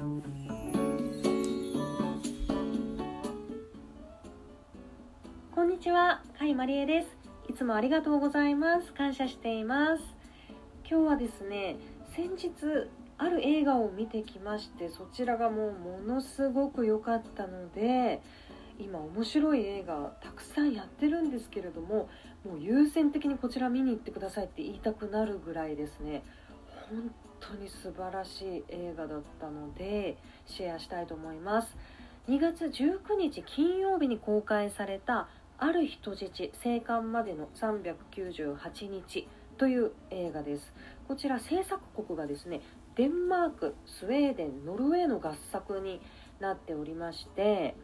こんにちは、甲斐まりえです。いつもありがとうございます。感謝しています。今日はですね、先日ある映画を見てきまして、そちらがもうものすごく良かったので、今面白い映画たくさんやってるんですけれども、もう優先的にこちら見に行ってくださいって言いたくなるぐらいですね、本当に素晴らしい映画だったので、シェアしたいと思います。2月19日金曜日に公開されたある人質生還までの398日という映画ですこちら制作国がですねデンマークスウェーデンノルウェーの合作になっておりまして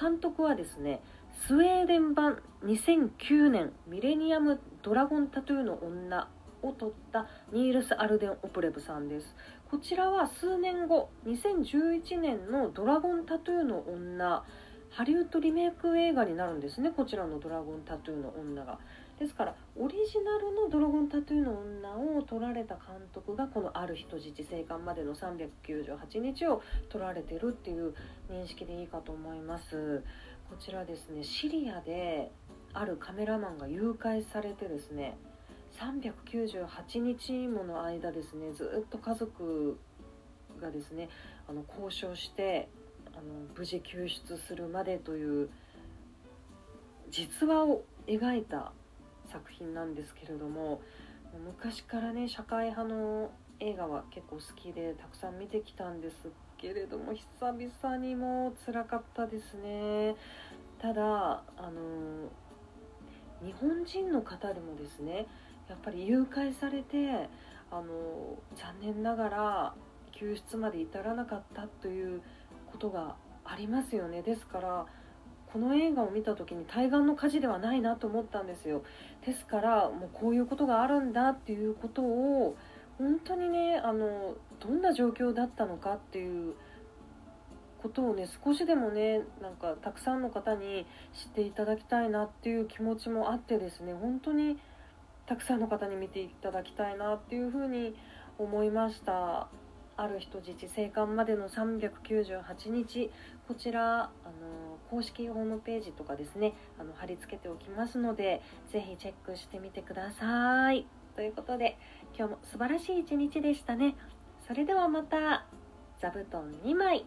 監督はですねスウェーデン版2009年ミレニアムドラゴンタトゥーの女を撮ったニールス・アルデン・オプレブさんです。こちらは数年後2011年のドラゴンタトゥーの女ハリウッドリメイク映画になるんですね。こちらのドラゴンタトゥーの女が。ですからオリジナルのドラゴンタトゥーの女を撮られた監督がこのある人質生還までの398日を撮られてるっていう認識でいいかと思います。こちらですねシリアであるカメラマンが誘拐されてですね398日もの間ですねずっと家族がですねあの交渉してあの無事救出するまでという実話を描いた作品なんですけれども昔からね社会派の映画は結構好きでたくさん見てきたんですけれども久々にも辛かったですね。ただあの日本人の方でもですねやっぱり誘拐されてあの残念ながら救出まで至らなかったということがありますよね。ですからこの映画を見た時に対岸の火事ではないなと思ったんですよ。ですからもうこういうことがあるんだっていうことを本当にねあのどんな状況だったのかっていうことをね少しでもねなんかたくさんの方に知っていただきたいなっていう気持ちもあってですね本当にたくさんの方に見ていただきたいなっていうふうに思いました。ある人質生還までの398日こちらあの公式ホームページとかですねあの貼り付けておきますのでぜひチェックしてみてください。ということで今日も素晴らしい一日でしたね。それではまた座布団2枚。